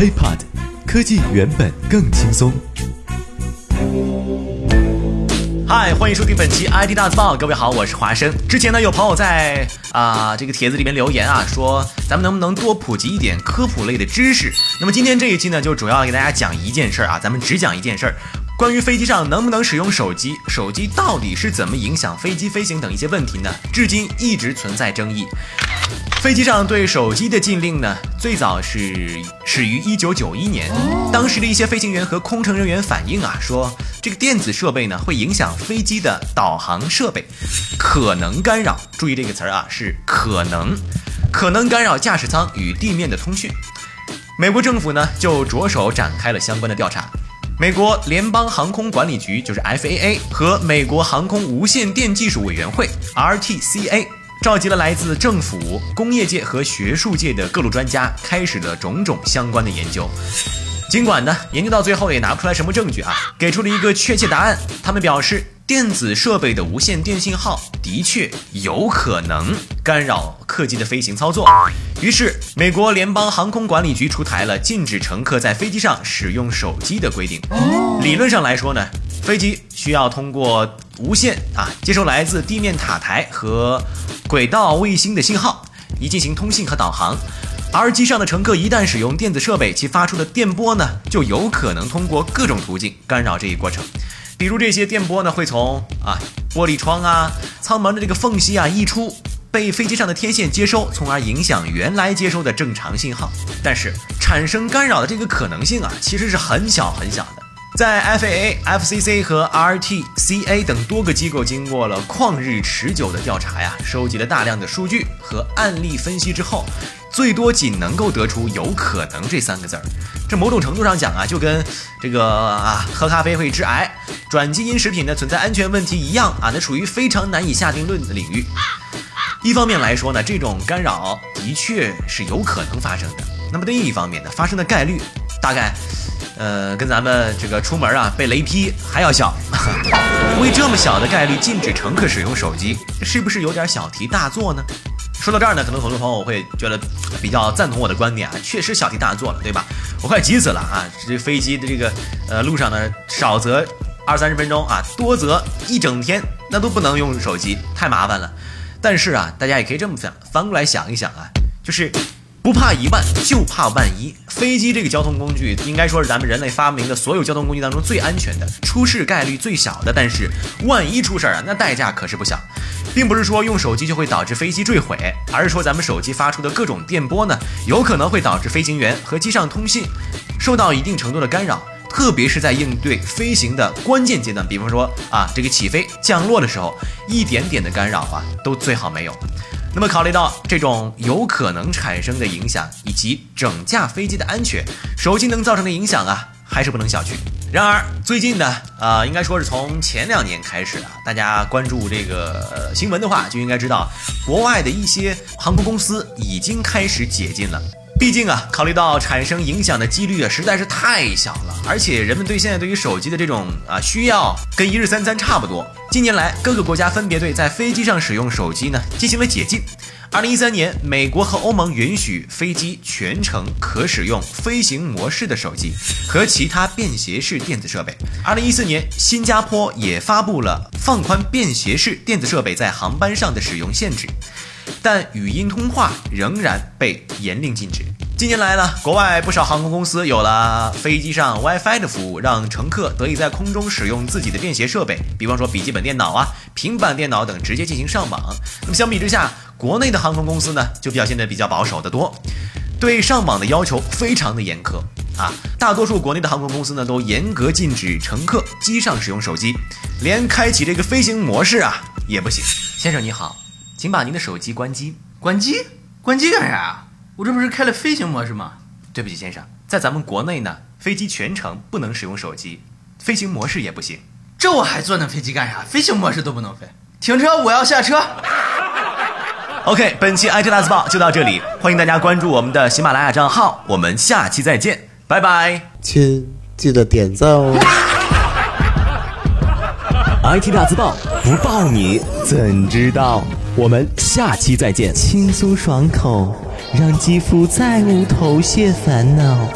HiPod，科技原本更轻松。嗨，欢迎收听本期 ID 大字报。各位好，我是华生。之前呢，有朋友在啊、这个帖子里面留言啊，说咱们能不能多普及一点科普类的知识？那么今天这一期呢，就主要给大家讲一件事儿啊，咱们只讲一件事儿，关于飞机上能不能使用手机，手机到底是怎么影响飞机飞行等一些问题呢？至今一直存在争议。飞机上对手机的禁令呢，最早是始于一九九一年。当时的一些飞行员和空乘人员反映啊，说这个电子设备呢会影响飞机的导航设备，可能干扰。注意这个词儿啊，是可能，可能干扰驾驶舱与地面的通讯。美国政府呢就着手展开了相关的调查。美国联邦航空管理局就是 FAA 和美国航空无线电技术委员会 RTCA 召集了来自政府、工业界和学术界的各路专家，开始了种种相关的研究。尽管呢，研究到最后也拿不出来什么证据啊，给出了一个确切答案。他们表示，电子设备的无线电信号的确有可能干扰客机的飞行操作。于是，美国联邦航空管理局出台了禁止乘客在飞机上使用手机的规定。理论上来说呢，飞机需要通过无线啊接收来自地面塔台和轨道卫星的信号，以进行通信和导航。而机上的乘客一旦使用电子设备，其发出的电波呢，就有可能通过各种途径干扰这一过程。比如这些电波呢，会从啊玻璃窗啊、舱门的这个缝隙啊溢出，被飞机上的天线接收，从而影响原来接收的正常信号。但是产生干扰的这个可能性啊，其实是很小很小的。在 FAA、FCC 和 RTCA 等多个机构经过了旷日持久的调查呀，收集了大量的数据和案例分析之后，最多仅能够得出“有可能”这三个字儿。这某种程度上讲啊，就跟这个啊喝咖啡会致癌、转基因食品呢存在安全问题一样啊，那属于非常难以下定论的领域。一方面来说呢，这种干扰的确是有可能发生的。那么另一方面呢，发生的概率大概，呃，跟咱们这个出门啊被雷劈还要小。为这么小的概率禁止乘客使用手机，是不是有点小题大做呢？说到这儿呢，可能很多朋友会觉得比较赞同我的观点啊，确实小题大做了，对吧？我快急死了啊！这飞机的这个呃路上呢，少则二三十分钟啊，多则一整天，那都不能用手机，太麻烦了。但是啊，大家也可以这么想，翻过来想一想啊，就是不怕一万，就怕万一。飞机这个交通工具，应该说是咱们人类发明的所有交通工具当中最安全的，出事概率最小的。但是万一出事儿啊，那代价可是不小。并不是说用手机就会导致飞机坠毁，而是说咱们手机发出的各种电波呢，有可能会导致飞行员和机上通信受到一定程度的干扰。特别是在应对飞行的关键阶段，比方说啊，这个起飞、降落的时候，一点点的干扰啊，都最好没有。那么考虑到这种有可能产生的影响，以及整架飞机的安全，手机能造成的影响啊，还是不能小觑。然而最近呢，啊，应该说是从前两年开始啊，大家关注这个、新闻的话，就应该知道，国外的一些航空公司已经开始解禁了。毕竟啊，考虑到产生影响的几率啊实在是太小了，而且人们对现在对于手机的这种啊需要跟一日三餐差不多。近年来，各个国家分别对在飞机上使用手机呢进行了解禁。二零一三年，美国和欧盟允许飞机全程可使用飞行模式的手机和其他便携式电子设备。二零一四年，新加坡也发布了放宽便携式电子设备在航班上的使用限制。但语音通话仍然被严令禁止。近年来呢，国外不少航空公司有了飞机上 WiFi 的服务，让乘客得以在空中使用自己的便携设备，比方说笔记本电脑啊、平板电脑等直接进行上网。那么相比之下，国内的航空公司呢就表现得比较保守得多，对上网的要求非常的严苛啊。大多数国内的航空公司呢都严格禁止乘客机上使用手机，连开启这个飞行模式啊也不行。先生你好。请把您的手机关机。关机？关机干啥？我这不是开了飞行模式吗？对不起，先生，在咱们国内呢，飞机全程不能使用手机，飞行模式也不行。这我还坐那飞机干啥？飞行模式都不能飞。停车，我要下车。OK，本期 IT 大字报就到这里，欢迎大家关注我们的喜马拉雅账号，我们下期再见，拜拜。亲，记得点赞哦。IT 大字报不报你怎知道？我们下期再见。轻松爽口，让肌肤再无头屑烦恼。